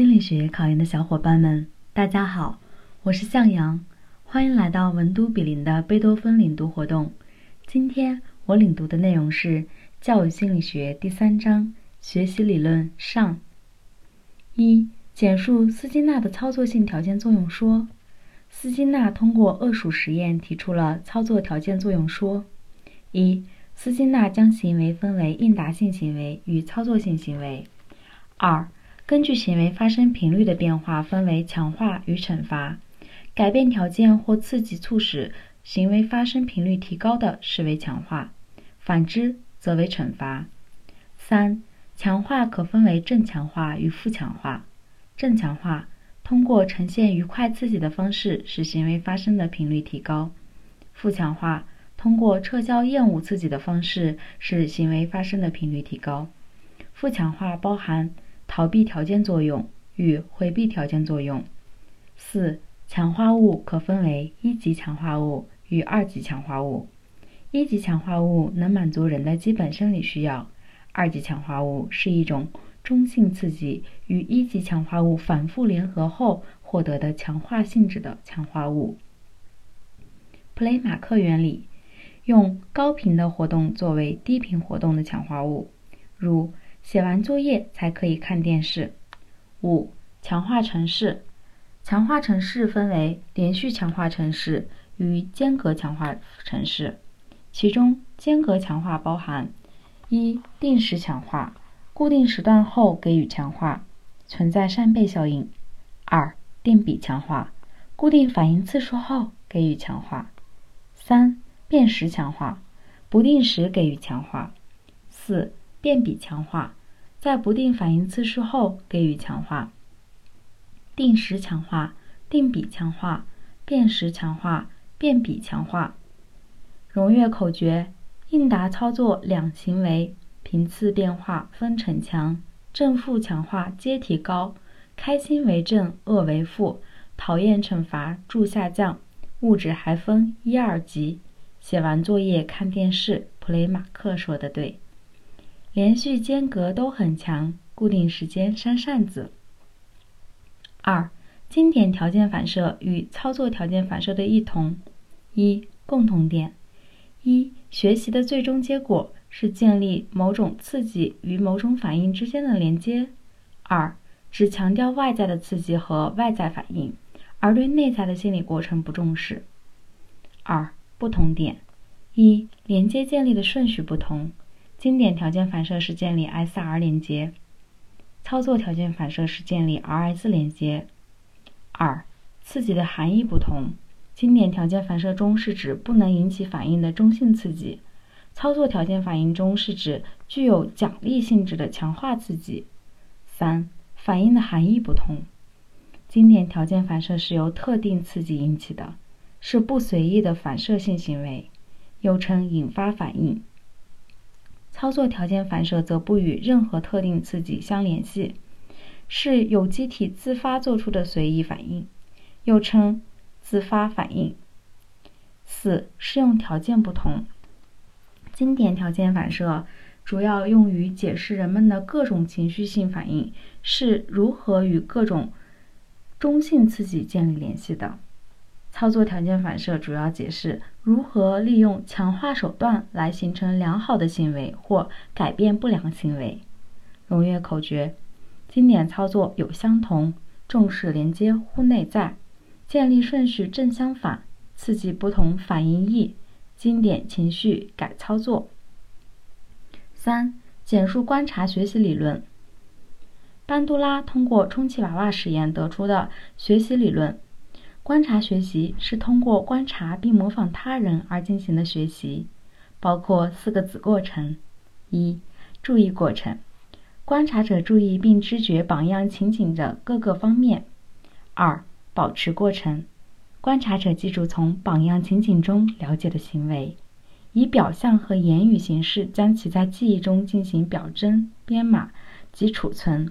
心理学考研的小伙伴们，大家好，我是向阳，欢迎来到文都比邻的贝多芬领读活动。今天我领读的内容是教育心理学第三章学习理论上。一、简述斯金纳的操作性条件作用说。斯金纳通过恶鼠实验提出了操作条件作用说。一、斯金纳将行为分为应答性行为与操作性行为。二、根据行为发生频率的变化，分为强化与惩罚。改变条件或刺激促使行为发生频率提高的，视为强化；反之，则为惩罚。三、强化可分为正强化与负强化。正强化通过呈现愉快刺激的方式，使行为发生的频率提高；负强化通过撤销厌恶刺激的方式，使行为发生的频率提高。负强化包含。逃避条件作用与回避条件作用。四、强化物可分为一级强化物与二级强化物。一级强化物能满足人的基本生理需要，二级强化物是一种中性刺激与一级强化物反复联合后获得的强化性质的强化物。普雷马克原理用高频的活动作为低频活动的强化物，如。写完作业才可以看电视。五、强化程式。强化程式分为连续强化程式与间隔强化程式，其中间隔强化包含：一、定时强化，固定时段后给予强化，存在扇贝效应；二、定比强化，固定反应次数后给予强化；三、变时强化，不定时给予强化；四。变比强化，在不定反应次数后给予强化；定时强化、定比强化、变时强化、变比强化。荣越口诀：应答操作两行为频次变化分逞强，正负强化皆提高，开心为正，恶为负，讨厌惩罚助下降，物质还分一二级。写完作业看电视，普雷马克说的对。连续间隔都很强，固定时间扇扇子。二、经典条件反射与操作条件反射的异同。一、共同点：一、学习的最终结果是建立某种刺激与某种反应之间的连接。二、只强调外在的刺激和外在反应，而对内在的心理过程不重视。二、不同点：一、连接建立的顺序不同。经典条件反射是建立 SR 连接，操作条件反射是建立 RS 连接。二、刺激的含义不同。经典条件反射中是指不能引起反应的中性刺激，操作条件反应中是指具有奖励性质的强化刺激。三、反应的含义不同。经典条件反射是由特定刺激引起的，是不随意的反射性行为，又称引发反应。操作条件反射则不与任何特定刺激相联系，是有机体自发做出的随意反应，又称自发反应。四、适用条件不同。经典条件反射主要用于解释人们的各种情绪性反应是如何与各种中性刺激建立联系的。操作条件反射主要解释如何利用强化手段来形成良好的行为或改变不良行为。荣誉口诀：经典操作有相同，重视连接乎内在，建立顺序正相反，刺激不同反应异，经典情绪改操作。三、简述观察学习理论。班杜拉通过充气娃娃实验得出的学习理论。观察学习是通过观察并模仿他人而进行的学习，包括四个子过程：一、注意过程，观察者注意并知觉榜样情景的各个方面；二、保持过程，观察者记住从榜样情景中了解的行为，以表象和言语形式将其在记忆中进行表征、编码及储存；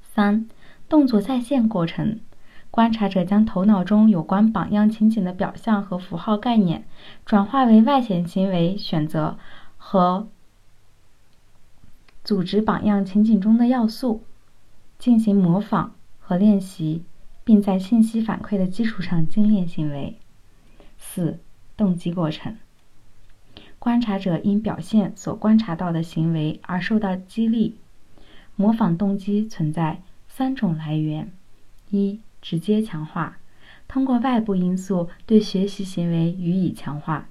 三、动作再现过程。观察者将头脑中有关榜样情景的表象和符号概念，转化为外显行为选择和组织榜样情景中的要素。进行模仿和练习，并在信息反馈的基础上精炼行为。四、动机过程。观察者因表现所观察到的行为而受到激励。模仿动机存在三种来源：一、直接强化，通过外部因素对学习行为予以强化；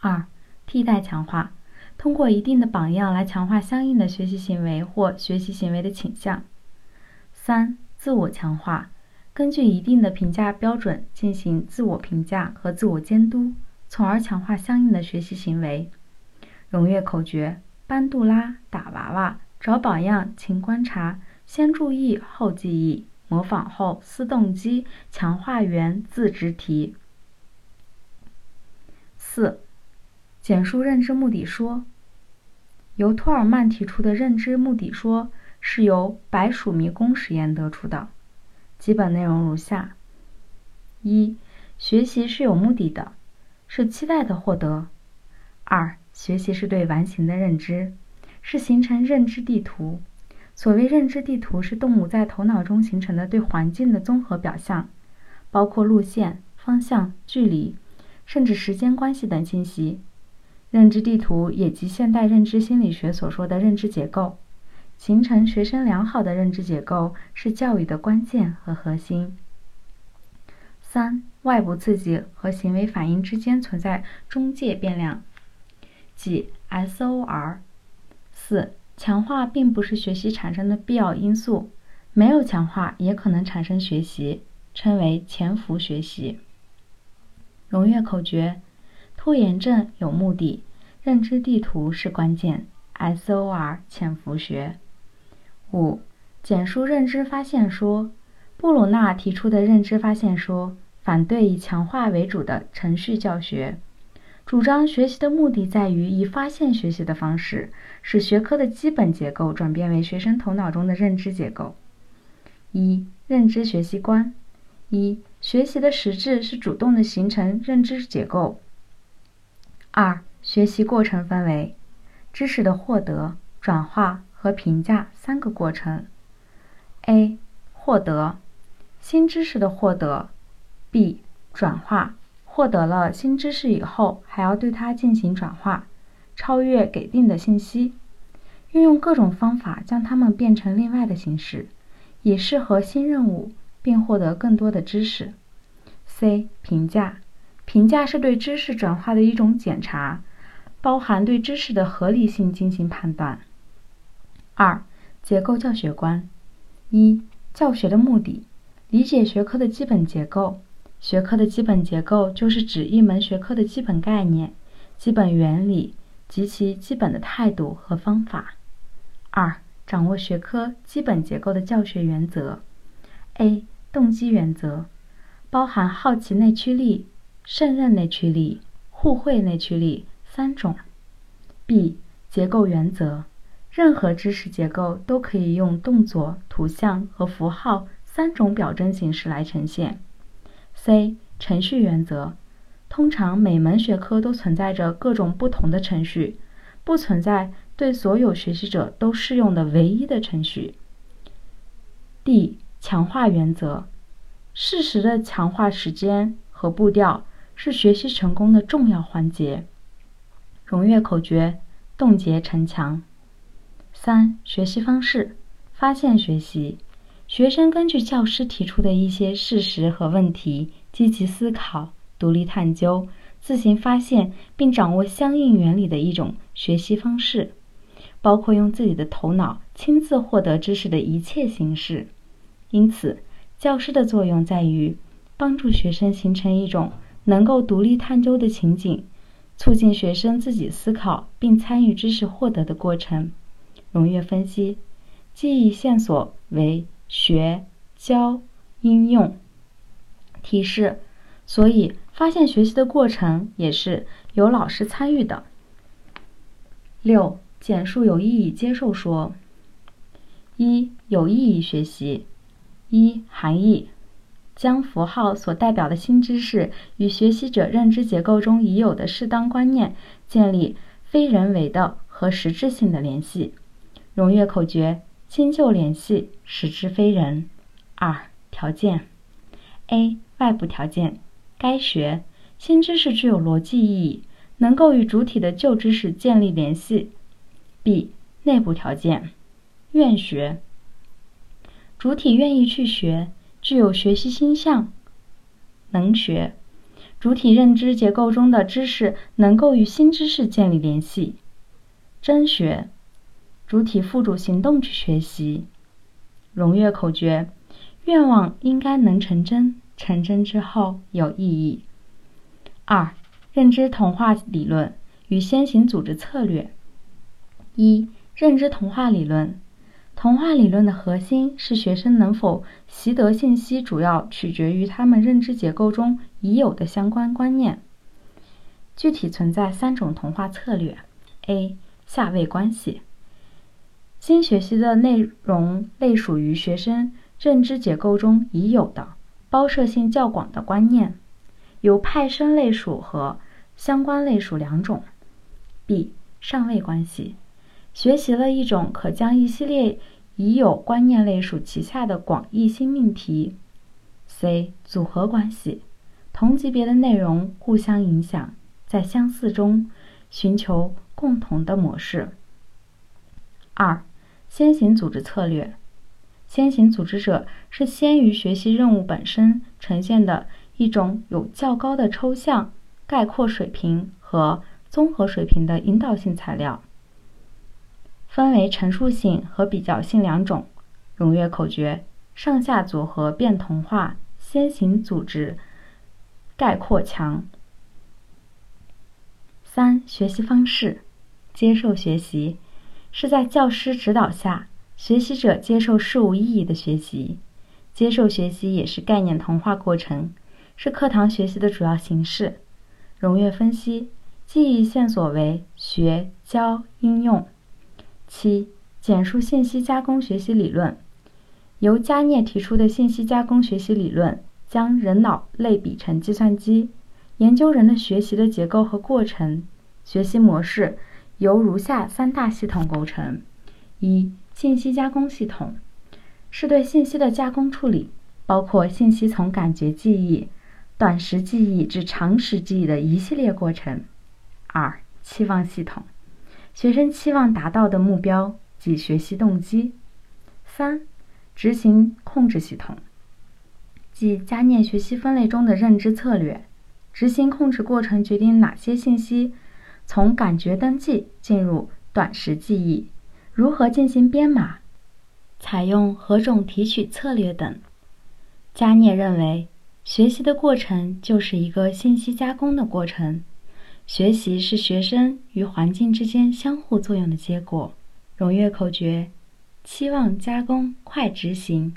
二、替代强化，通过一定的榜样来强化相应的学习行为或学习行为的倾向；三、自我强化，根据一定的评价标准进行自我评价和自我监督，从而强化相应的学习行为。荣誉口诀：班杜拉打娃娃。找榜样，勤观察，先注意后记忆，模仿后思动机，强化源自直题。四、简述认知目的说。由托尔曼提出的认知目的说是由白鼠迷宫实验得出的，基本内容如下：一、学习是有目的的，是期待的获得；二、学习是对完形的认知。是形成认知地图。所谓认知地图，是动物在头脑中形成的对环境的综合表象，包括路线、方向、距离，甚至时间关系等信息。认知地图也即现代认知心理学所说的认知结构。形成学生良好的认知结构是教育的关键和核心。三、外部刺激和行为反应之间存在中介变量，即 SOR。四、强化并不是学习产生的必要因素，没有强化也可能产生学习，称为潜伏学习。荣誉口诀：拖延症有目的，认知地图是关键，SOR 潜伏学。五、简述认知发现说。布鲁纳提出的认知发现说，反对以强化为主的程序教学。主张学习的目的在于以发现学习的方式，使学科的基本结构转变为学生头脑中的认知结构。一、认知学习观：一、学习的实质是主动的形成认知结构。二、学习过程分为知识的获得、转化和评价三个过程。A、获得新知识的获得。B、转化。获得了新知识以后，还要对它进行转化，超越给定的信息，运用各种方法将它们变成另外的形式，以适合新任务，并获得更多的知识。C. 评价，评价是对知识转化的一种检查，包含对知识的合理性进行判断。二、结构教学观：一、教学的目的，理解学科的基本结构。学科的基本结构就是指一门学科的基本概念、基本原理及其基本的态度和方法。二、掌握学科基本结构的教学原则。A. 动机原则，包含好奇内驱力、胜任内驱力、互惠内驱力三种。B. 结构原则，任何知识结构都可以用动作、图像和符号三种表征形式来呈现。C 程序原则，通常每门学科都存在着各种不同的程序，不存在对所有学习者都适用的唯一的程序。D 强化原则，适时的强化时间和步调是学习成功的重要环节。荣誉口诀：冻结城墙。三学习方式，发现学习。学生根据教师提出的一些事实和问题，积极思考、独立探究、自行发现并掌握相应原理的一种学习方式，包括用自己的头脑亲自获得知识的一切形式。因此，教师的作用在于帮助学生形成一种能够独立探究的情景，促进学生自己思考并参与知识获得的过程。荣誉分析：记忆线索为。学、教、应用、提示，所以发现学习的过程也是由老师参与的。六、简述有意义接受说。一、有意义学习。一、含义：将符号所代表的新知识与学习者认知结构中已有的适当观念建立非人为的和实质性的联系。荣誉口诀。新旧联系，使之非人。二、条件：A. 外部条件，该学新知识具有逻辑意义，能够与主体的旧知识建立联系。B. 内部条件，愿学，主体愿意去学，具有学习倾向，能学，主体认知结构中的知识能够与新知识建立联系。真学，主体付诸行动去学习。荣誉口诀：愿望应该能成真，成真之后有意义。二、认知同化理论与先行组织策略。一、认知同化理论。同化理论的核心是学生能否习得信息，主要取决于他们认知结构中已有的相关观念。具体存在三种同化策略：A. 下位关系。新学习的内容类属于学生认知结构中已有的、包摄性较广的观念，有派生类属和相关类属两种。B. 上位关系。学习了一种可将一系列已有观念类属旗下的广义新命题。C. 组合关系，同级别的内容互相影响，在相似中寻求共同的模式。二、先行组织策略。先行组织者是先于学习任务本身呈现的一种有较高的抽象、概括水平和综合水平的引导性材料。分为陈述性和比较性两种。踊跃口诀：上下组合变同化，先行组织概括强。三、学习方式：接受学习是在教师指导下，学习者接受事物意义的学习。接受学习也是概念同化过程，是课堂学习的主要形式。踊跃分析：记忆线索为学、教、应用。七、简述信息加工学习理论，由加涅提出的信息加工学习理论，将人脑类比成计算机，研究人的学习的结构和过程。学习模式由如下三大系统构成：一、信息加工系统，是对信息的加工处理，包括信息从感觉记忆、短时记忆至长时记忆的一系列过程。二、期望系统。学生期望达到的目标及学习动机。三、执行控制系统，即加念学习分类中的认知策略。执行控制过程决定哪些信息从感觉登记进入短时记忆，如何进行编码，采用何种提取策略等。加涅认为，学习的过程就是一个信息加工的过程。学习是学生与环境之间相互作用的结果。踊跃口诀：期望加工快执行。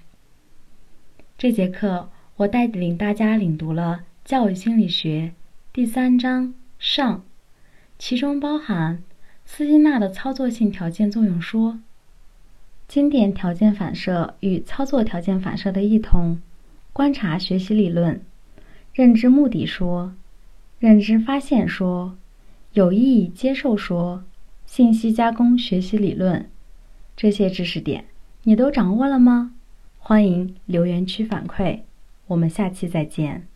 这节课我带领大家领读了《教育心理学》第三章上，其中包含斯金纳的操作性条件作用说、经典条件反射与操作条件反射的异同、观察学习理论、认知目的说。认知发现说、有意义接受说、信息加工学习理论，这些知识点你都掌握了吗？欢迎留言区反馈，我们下期再见。